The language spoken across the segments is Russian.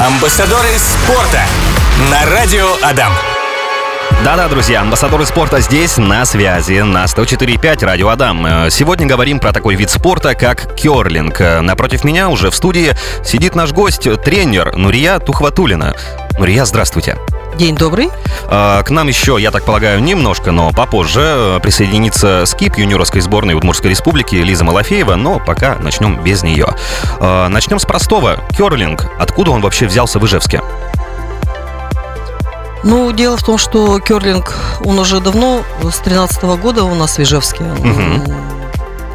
Амбассадоры спорта на радио Адам. Да-да, друзья, амбассадоры спорта здесь, на связи, на 104.5 Радио Адам. Э, Сегодня говорим про такой вид спорта, как керлинг. Э, Напротив меня уже в студии сидит наш гость, тренер Нурия Тухватулина. Нурия, здравствуйте. День добрый. Э, К нам еще, я так полагаю, немножко, но попозже э, присоединится скип юниорской сборной Удмуртской республики Лиза Малафеева, но пока начнем без нее. Э, Начнем с простого. Керлинг. Откуда он вообще взялся в Ижевске? Ну, дело в том, что керлинг, он уже давно, с 13 года у нас в Ижевске. Мгм.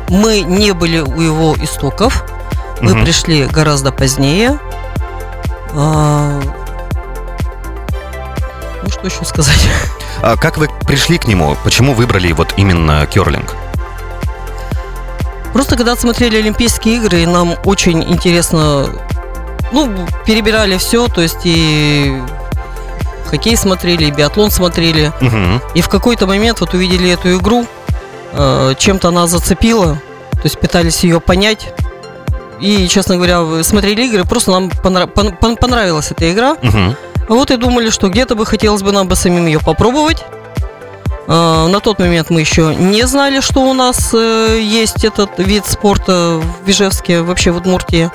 Мы не были у его истоков. Мы Мгм. пришли гораздо позднее. Что еще сказать? А Как вы пришли к нему? Почему выбрали вот именно керлинг? Просто когда смотрели Олимпийские игры, нам очень интересно, ну, перебирали все, то есть и хоккей смотрели, и биатлон смотрели. Мгм. И в какой-то момент вот увидели эту игру, э, чем-то она зацепила, то есть пытались ее понять. И, честно говоря, смотрели игры, просто нам понра- пон- пон- понравилась эта игра. Мгм. А Вот и думали, что где-то бы хотелось бы нам бы самим ее попробовать. Э, На тот момент мы еще не знали, что у нас э, есть этот вид спорта в Ижевске, вообще в Удмуртии.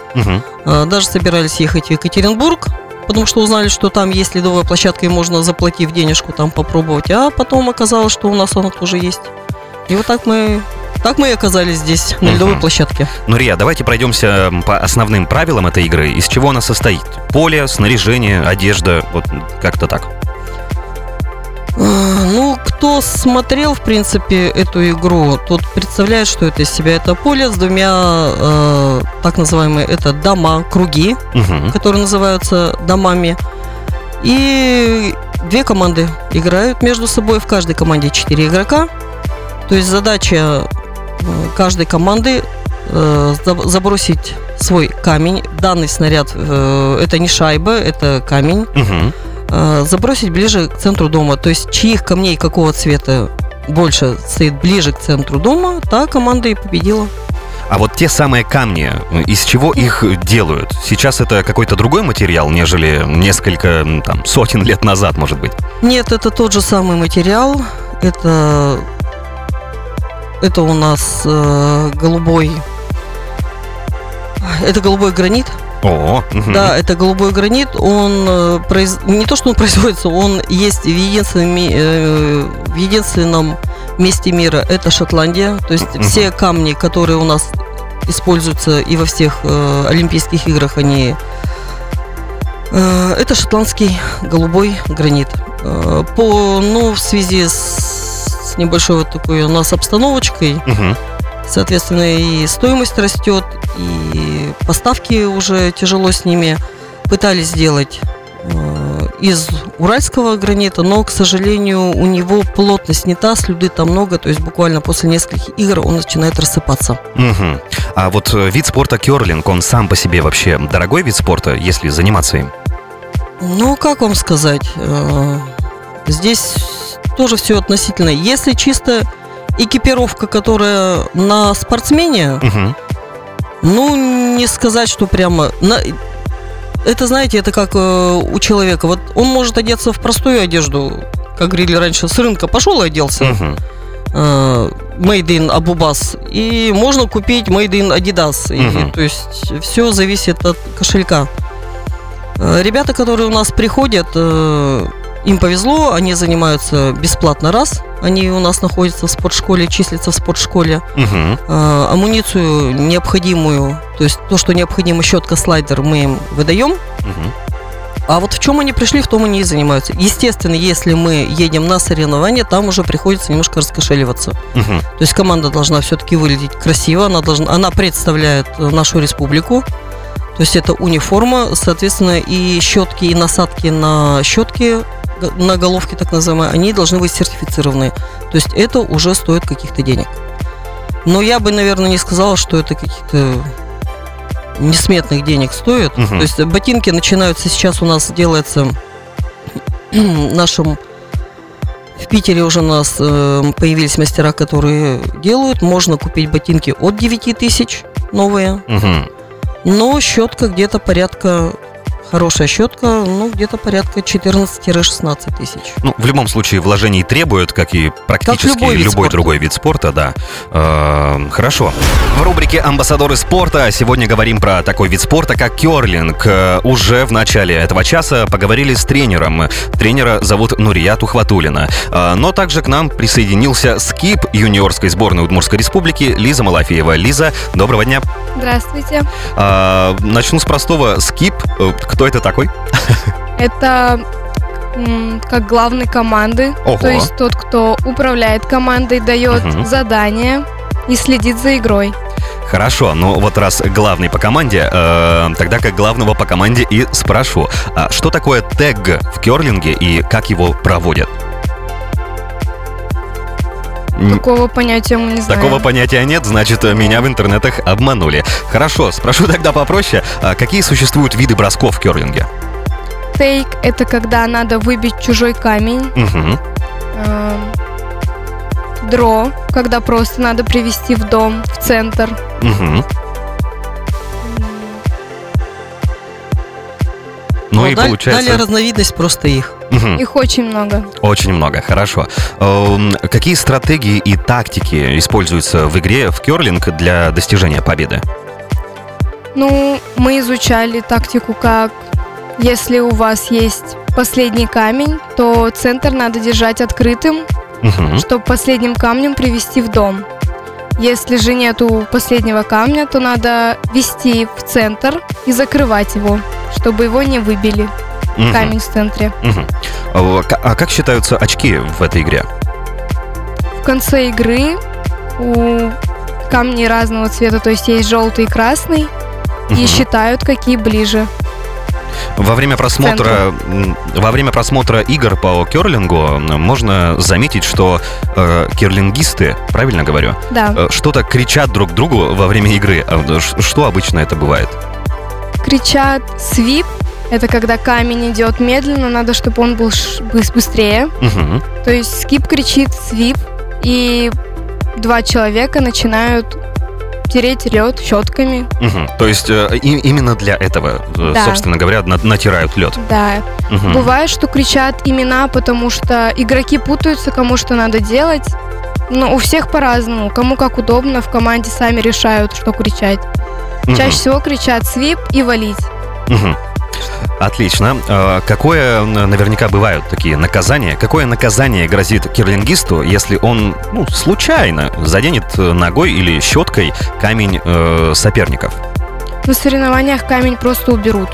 Э, Даже собирались ехать в Екатеринбург, потому что узнали, что там есть ледовая площадка, и можно, заплатив денежку, там попробовать. А потом оказалось, что у нас она тоже есть. И вот так мы, так мы и оказались здесь, на ледовой Мгм. площадке. Нурия, давайте пройдемся по основным правилам этой игры. Из чего она состоит? Поле, снаряжение, одежда, вот как-то так. Э, Ну, кто смотрел, в принципе, эту игру, тот представляет, что это из себя. Это поле с двумя, э, так называемые, это дома, круги, Мгм. которые называются домами. И две команды играют между собой. В каждой команде четыре игрока. То есть задача э, каждой команды э, заб- забросить свой камень. Данный снаряд э, это не шайба, это камень. Э, Забросить ближе к центру дома. То есть чьих камней какого цвета больше стоит ближе к центру дома, та команда и победила. А вот те самые камни, из чего их делают? Сейчас это какой-то другой материал, нежели несколько там, сотен лет назад, может быть? Нет, это тот же самый материал. Это, это у нас э, голубой. Это голубой гранит. О. Да, это голубой гранит. Он э, произ- не то, что он производится, он есть в единственном, э, в единственном месте мира. Это Шотландия. То есть Мгм. все камни, которые у нас используются и во всех э, Олимпийских играх, они э, это шотландский голубой гранит. Э, по, ну, в связи с, с небольшой вот такой у нас обстановочкой, Мгм. Соответственно, и стоимость растет, и поставки уже тяжело с ними. Пытались сделать э, из уральского гранита, но, к сожалению, у него плотность не та, слюды там много, то есть буквально после нескольких игр он начинает рассыпаться. Мгм. А вот э, вид спорта керлинг, он сам по себе вообще дорогой вид спорта, если заниматься им? Ну, как вам сказать, э, здесь тоже все относительно. Если чисто экипировка, которая на спортсмене, Мгм. Ну, не сказать, что прямо... на- Это, знаете, это как э, у человека. Вот он может одеться в простую одежду, как говорили раньше, с рынка пошел и оделся. Э, Made in Abubas. И можно купить Made in Adidas. И, Мгм. то есть все зависит от кошелька. Э, Ребята, которые у нас приходят, э, им повезло, они занимаются бесплатно раз. Они у нас находятся в спортшколе, числятся в спортшколе Мгм. э, амуницию необходимую, то есть то, что необходимо, щетка, слайдер, мы им выдаем. Мгм. А вот в чем они пришли, в том они и занимаются. Естественно, если мы едем на соревнования, там уже приходится немножко раскошеливаться. Мгм. То есть команда должна все-таки выглядеть красиво, она, должна, она представляет э, нашу республику. То есть это униформа, соответственно, и щетки, и насадки на щетки, на головке так называемые, они должны быть сертифицированы. То есть это уже стоит каких-то денег. Но я бы, наверное, не сказала, что это каких-то несметных денег стоит. Мгм. То есть ботинки начинаются сейчас у нас делается нашим в Питере уже у нас э, появились мастера, которые делают. Можно купить ботинки от 9 тысяч новые. Мгм. Но щетка где-то порядка Хорошая щетка, ну, где-то порядка 14-16 тысяч. Ну, в любом случае, вложений требуют, как и практически Как любой вид любой спорта. другой вид спорта, да. Э, хорошо. В рубрике «Амбассадоры спорта» сегодня говорим про такой вид спорта, как керлинг. Уже в начале этого часа поговорили с тренером. Тренера зовут Нурият Ухватулина. Э, но также к нам присоединился скип юниорской сборной Удмуртской республики Лиза Малафеева. Лиза, доброго дня. Здравствуйте. Э, начну с простого. Скип. Э, Кто это такой? Это как главный команды, Ого. то есть тот, кто управляет командой, дает Мгм. задания и следит за игрой. Хорошо, ну вот раз главный по команде, э, тогда как главного по команде и спрошу, а что такое тег в керлинге и как его проводят? Такого понятия мы не знаем. Такого понятия нет, значит, меня в интернетах обманули. Хорошо, спрошу тогда попроще, а какие существуют виды бросков в керлинге? Тейк – это когда надо выбить чужой камень. Эм, Дро, когда просто надо привести в дом, в центр. мгм. М, Ну и дал- получается... Далее разновидность просто их. Мгм. Их очень много. Очень много, хорошо. Эм, Какие стратегии и тактики используются в игре в керлинг для достижения победы? Ну, мы изучали тактику, как если у вас есть последний камень, то центр надо держать открытым, Мгм. чтобы последним камнем привести в дом. Если же нету последнего камня, то надо вести в центр и закрывать его, чтобы его не выбили, Мгм. камень в центре. Мгм. А А как считаются очки в этой игре? В конце игры у камней разного цвета, то есть есть желтый и красный, и Мгм. считают, какие ближе. Во время просмотра во время просмотра игр по керлингу можно заметить, что э, керлингисты, правильно говорю, Да. э, что-то кричат друг другу во время игры. А, Что обычно это бывает? Кричат свип. Это когда камень идет медленно, надо, чтобы он был быстрее. Мгм. То есть скип кричит свип, и два человека начинают тереть лед щетками. Мгм. То есть э, и- именно для этого, э, Да. собственно говоря, на- натирают лед. Да. Мгм. Бывает, что кричат имена, потому что игроки путаются, кому что надо делать. Но у всех по-разному. Кому как удобно, в команде сами решают, что кричать. Мгм. Чаще всего кричат свип и валить. Мгм. Отлично. Э, Какое наверняка бывают такие наказания? Какое наказание грозит кирлингисту, если он ну, случайно заденет э, ногой или щеткой камень э, соперников? На соревнованиях камень просто уберут.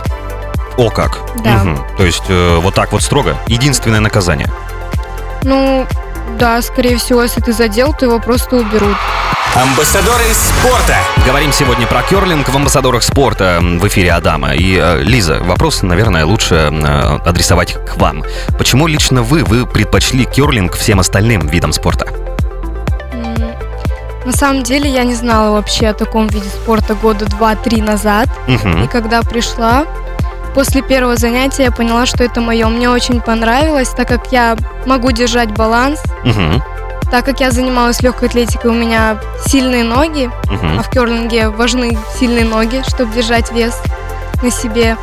О как! Да. Мгм. То есть э, вот так вот строго. Единственное наказание. Ну, да, скорее всего, если ты задел, то его просто уберут. Амбассадоры спорта. Говорим сегодня про керлинг в амбассадорах спорта в эфире Адама. И, э, Лиза, вопрос, наверное, лучше э, адресовать к вам. Почему лично вы, вы предпочли керлинг всем остальным видам спорта? На самом деле я не знала вообще о таком виде спорта года два-три назад. И Мгм. когда пришла, после первого занятия я поняла, что это мое. Мне очень понравилось, так как я могу держать баланс. Мгм. Так как я занималась легкой атлетикой, у меня сильные ноги, Мгм. а в керлинге важны сильные ноги, чтобы держать вес на себе.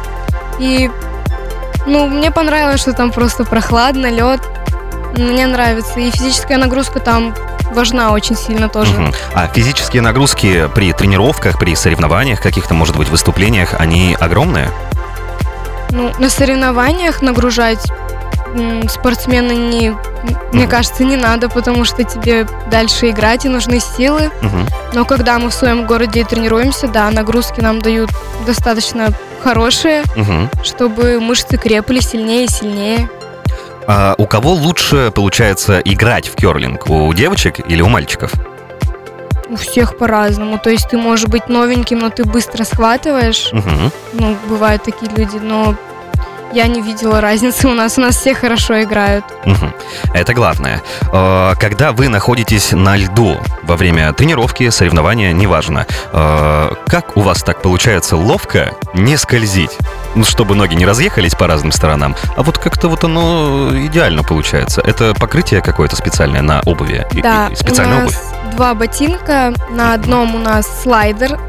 И, ну, мне понравилось, что там просто прохладно, лед. Мне нравится. И физическая нагрузка там важна очень сильно тоже. Мгм. А физические нагрузки при тренировках, при соревнованиях, каких-то, может быть, выступлениях, они огромные? Ну, на соревнованиях нагружать спортсмена не, мне Мгм. кажется, не надо, потому что тебе дальше играть и нужны силы. Мгм. Но когда мы в своем городе тренируемся, да, нагрузки нам дают достаточно хорошие, Мгм. чтобы мышцы крепли сильнее и сильнее. А у кого лучше получается играть в керлинг? У девочек или у мальчиков? У всех по-разному. То есть ты можешь быть новеньким, но ты быстро схватываешь. Мгм. Ну, бывают такие люди, но я не видела разницы у нас. У нас все хорошо играют. Мгм. Это главное. Э, Когда вы находитесь на льду во время тренировки, соревнования, неважно, э, как у вас так получается ловко не скользить? Ну, чтобы ноги не разъехались по разным сторонам, а вот как-то вот оно идеально получается. Это покрытие какое-то специальное на обуви? И- Да, и специальная у обувь? нас два ботинка. На одном у нас слайдер,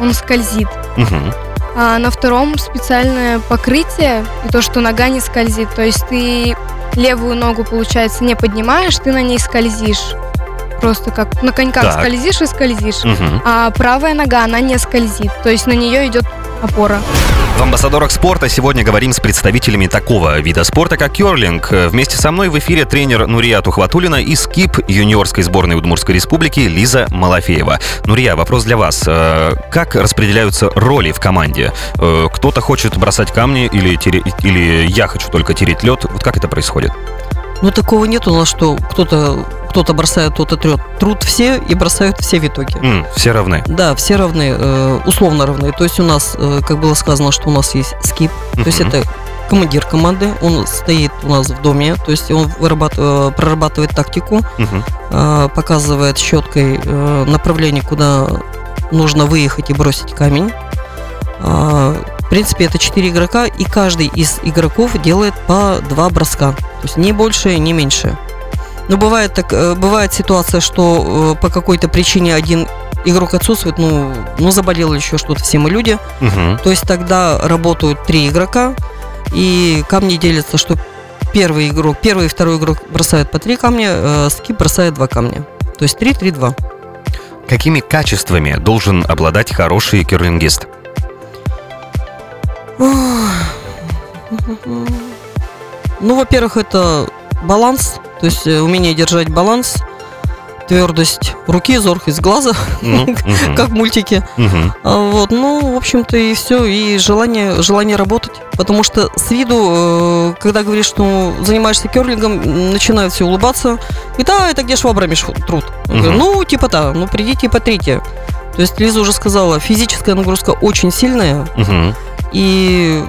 он скользит. Мгм. А на втором специальное покрытие, и то, что нога не скользит. То есть ты левую ногу, получается, не поднимаешь, ты на ней скользишь. Просто как на коньках Так. скользишь и скользишь. Мгм. А правая нога, она не скользит. То есть на нее идет опора. В амбассадорах спорта сегодня говорим с представителями такого вида спорта, как керлинг. Вместе со мной в эфире тренер Нурия Тухватулина и скип юниорской сборной Удмуртской республики Лиза Малафеева. Нурия, вопрос для вас. Э, Как распределяются роли в команде? Э, Кто-то хочет бросать камни или, тере- или я хочу только тереть лед? Вот как это происходит? Ну, такого нет у нас, что кто-то кто-то бросает, кто-то трет. Труд все и бросают все в итоге. М, все равны. Да, все равны, э, условно равны. То есть у нас, э, как было сказано, что у нас есть скип, то есть это командир команды, он стоит у нас в доме, то есть он вырабат- э, прорабатывает тактику, Мгм. э, показывает щеткой э, направление, куда нужно выехать и бросить камень. А, В принципе, это 4 игрока, и каждый из игроков делает по два броска. То есть не больше, не меньше. Но бывает, так, э, бывает ситуация, что э, по какой-то причине один игрок отсутствует, ну, ну заболел еще что-то, все мы люди. Мгм. То есть тогда работают три игрока, и камни делятся, что первый игрок, первый и второй игрок бросают по три камня, э, скип бросает два камня. То есть 3-3-2. Какими качествами должен обладать хороший керлингист? Ну, во-первых, это баланс, то есть э, умение держать баланс, твердость руки, зоркость глаза, Ну, мгм. как в мультике. А Вот, ну, в общем-то, и все, и желание, желание работать. Потому что с виду, э, когда говоришь, что занимаешься керлингом, начинают все улыбаться. И да, это где швабрами ш- труд. Говорю, Мгм. ну, типа да, ну, придите и потрите. То есть Лиза уже сказала, физическая нагрузка очень сильная, Мгм. И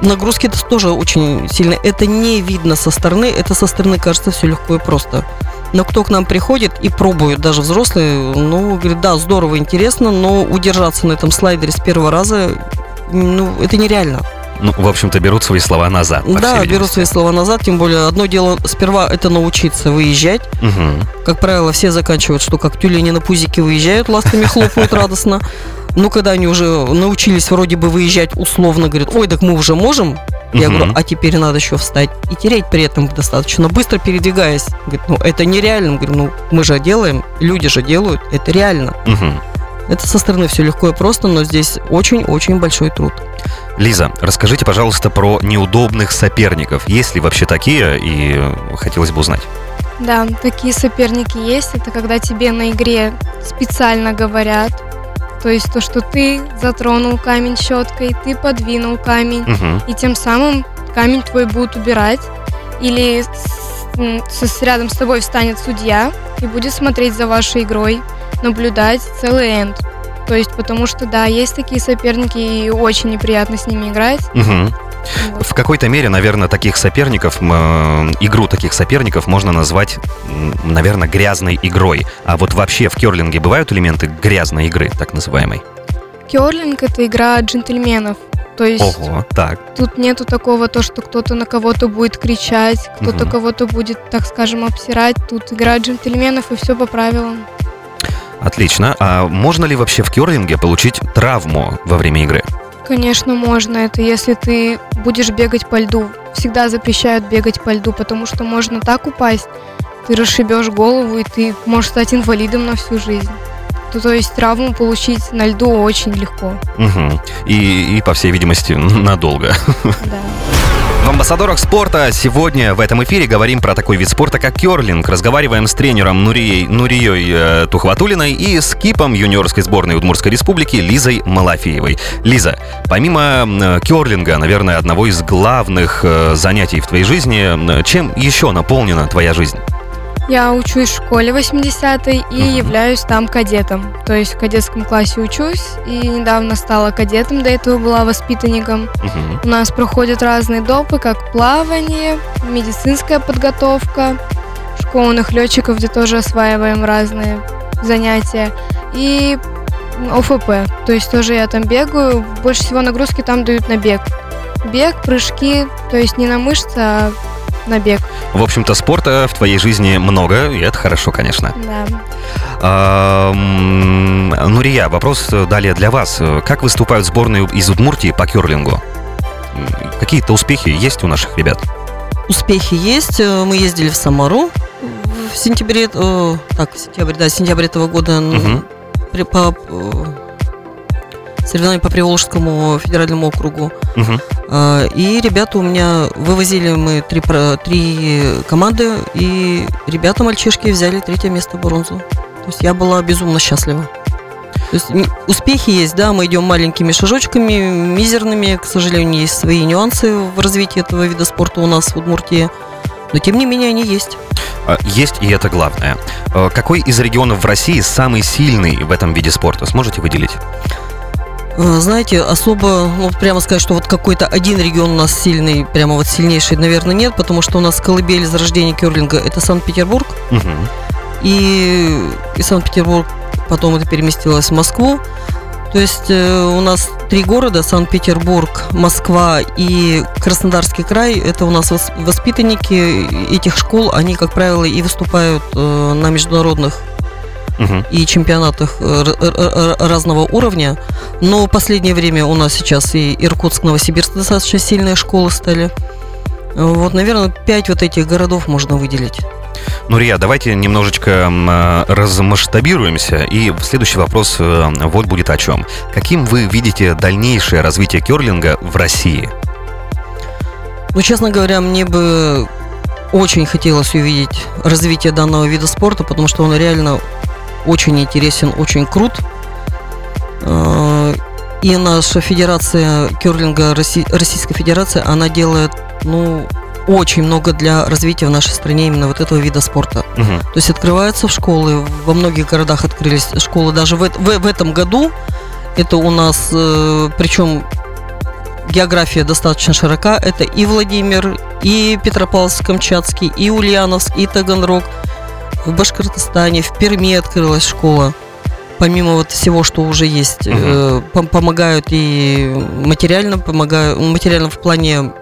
нагрузки это тоже очень сильные. Это не видно со стороны, это со стороны кажется все легко и просто. Но кто к нам приходит и пробует, даже взрослые, ну, говорит, да, здорово, интересно, но удержаться на этом слайдере с первого раза, ну, это нереально. Ну, в общем-то, берут свои слова назад. да, беру видимости. свои слова назад, тем более одно дело сперва это научиться выезжать. Мгм. Как правило, все заканчивают, что как тюлени на пузике выезжают, ластами хлопают радостно. Но когда они уже научились вроде бы выезжать условно, говорят, ой, так мы уже можем. Я Мгм. говорю, а теперь надо еще встать и тереть при этом достаточно быстро передвигаясь. Говорит, ну это нереально. Говорю, ну мы же делаем, люди же делают, это реально. Мгм. Это со стороны все легко и просто, но здесь очень-очень большой труд. Лиза, расскажите, пожалуйста, про неудобных соперников. Есть ли вообще такие? И хотелось бы узнать. Да, такие соперники есть. Это когда тебе на игре специально говорят. То есть то, что ты затронул камень щеткой, ты подвинул камень, Мгм. и тем самым камень твой будут убирать. Или с- с- рядом с тобой встанет судья и будет смотреть за вашей игрой, наблюдать целый энд. То есть, потому что, да, есть такие соперники, и очень неприятно с ними играть. Мгм. В какой-то мере, наверное, таких соперников, э, игру таких соперников можно назвать, наверное, грязной игрой. А вот вообще в керлинге бывают элементы грязной игры, так называемой? Керлинг – это игра джентльменов. То есть Ого, так. тут нету такого, то, что кто-то на кого-то будет кричать, кто-то Мгм. кого-то будет, так скажем, обсирать. Тут игра джентльменов, и все по правилам. Отлично. А можно ли вообще в керлинге получить травму во время игры? Конечно, можно. Это если ты будешь бегать по льду. Всегда запрещают бегать по льду, потому что можно так упасть, ты расшибешь голову, и ты можешь стать инвалидом на всю жизнь. То, то есть травму получить на льду очень легко. Мгм. И, и, по всей видимости, надолго. Да. В амбассадорах спорта сегодня в этом эфире говорим про такой вид спорта, как керлинг. Разговариваем с тренером Нурией, Нурией э, Тухватулиной и с кипом юниорской сборной Удмуртской республики Лизой Малафеевой. Лиза, помимо э, керлинга, наверное, одного из главных э, занятий в твоей жизни, э, чем еще наполнена твоя жизнь? Я учусь в школе 80-й и являюсь там кадетом. То есть в кадетском классе учусь и недавно стала кадетом, до этого была воспитанником. Мгм. У нас проходят разные допы, как плавание, медицинская подготовка, школьных летчиков, где тоже осваиваем разные занятия. И ОФП, то есть тоже я там бегаю. Больше всего нагрузки там дают на бег. Бег, прыжки, то есть не на мышцы, а на бег. В общем-то, спорта в твоей жизни много, и это хорошо, конечно. Да. Нурия, вопрос э, далее для вас. Как выступают сборные из Удмуртии по керлингу? Какие-то успехи есть у наших ребят? Успехи есть. Э, Мы ездили в Самару в сентябре, э, так, сентябрь, да, сентябрь этого года Мгм. при- по соревнованию по Приволжскому федеральному округу. А, И ребята у меня вывозили мы три, три команды, и ребята мальчишки взяли третье место бронзу. То есть я была безумно счастлива. То есть успехи есть, да, мы идем маленькими шажочками, мизерными, к сожалению, есть свои нюансы в развитии этого вида спорта у нас в Удмуртии, но тем не менее они есть. А, Есть, и это главное. А, Какой из регионов в России самый сильный в этом виде спорта? Сможете выделить? Э, Знаете, особо, ну, прямо сказать, что вот какой-то один регион у нас сильный, прямо вот сильнейший, наверное, нет, потому что у нас колыбель зарождения керлинга – это Санкт-Петербург, Мгм. и из Санкт-Петербург потом это переместилось в Москву. То есть э, у нас три города, Санкт-Петербург, Москва и Краснодарский край, это у нас вос- воспитанники этих школ, они, как правило, и выступают э, на международных Мгм. и чемпионатах э, разного уровня. Но в последнее время у нас сейчас и Иркутск, Новосибирск достаточно сильные школы стали. Вот, наверное, пять вот этих городов можно выделить. Нурия, давайте немножечко э, размасштабируемся. И следующий вопрос э, вот будет о чем. Каким вы видите дальнейшее развитие керлинга в России? Ну, честно говоря, мне бы очень хотелось увидеть развитие данного вида спорта, потому что он реально очень интересен, очень крут. Э, И наша федерация керлинга, Росси- Российская Федерация, она делает, ну, очень много для развития в нашей стране именно вот этого вида спорта. Мгм. То есть открываются в школы, во многих городах открылись школы. Даже в, в- в этом году это у нас, э, причем география достаточно широка. Это и Владимир, и Петропавловск-Камчатский, и Ульяновск, и Таганрог. В Башкортостане, в Перми открылась школа. Помимо вот всего, что уже есть, э, пом- помогают и материально, помогают, материально в плане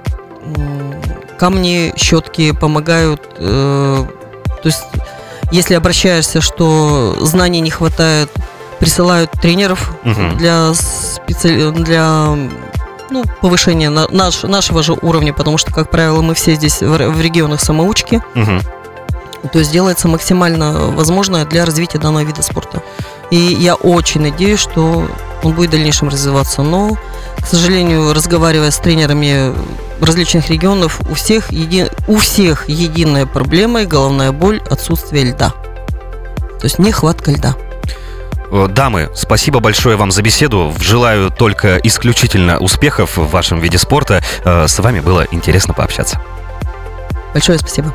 камни, щетки помогают. э, то есть, если обращаешься, что знаний не хватает, присылают тренеров Мгм. для специ... для ну, повышения на- наш- нашего же уровня, потому что, как правило, мы все здесь в, в регионах самоучки, Мгм. То есть делается максимально возможное для развития данного вида спорта. И я очень надеюсь, что он будет в дальнейшем развиваться. Но, к сожалению, разговаривая с тренерами различных регионов, у всех, еди... у всех единая проблема и головная боль – отсутствие льда. То есть нехватка льда. Э, Дамы, спасибо большое вам за беседу. Желаю только исключительно успехов в вашем виде спорта. Э, С вами было интересно пообщаться. Большое спасибо.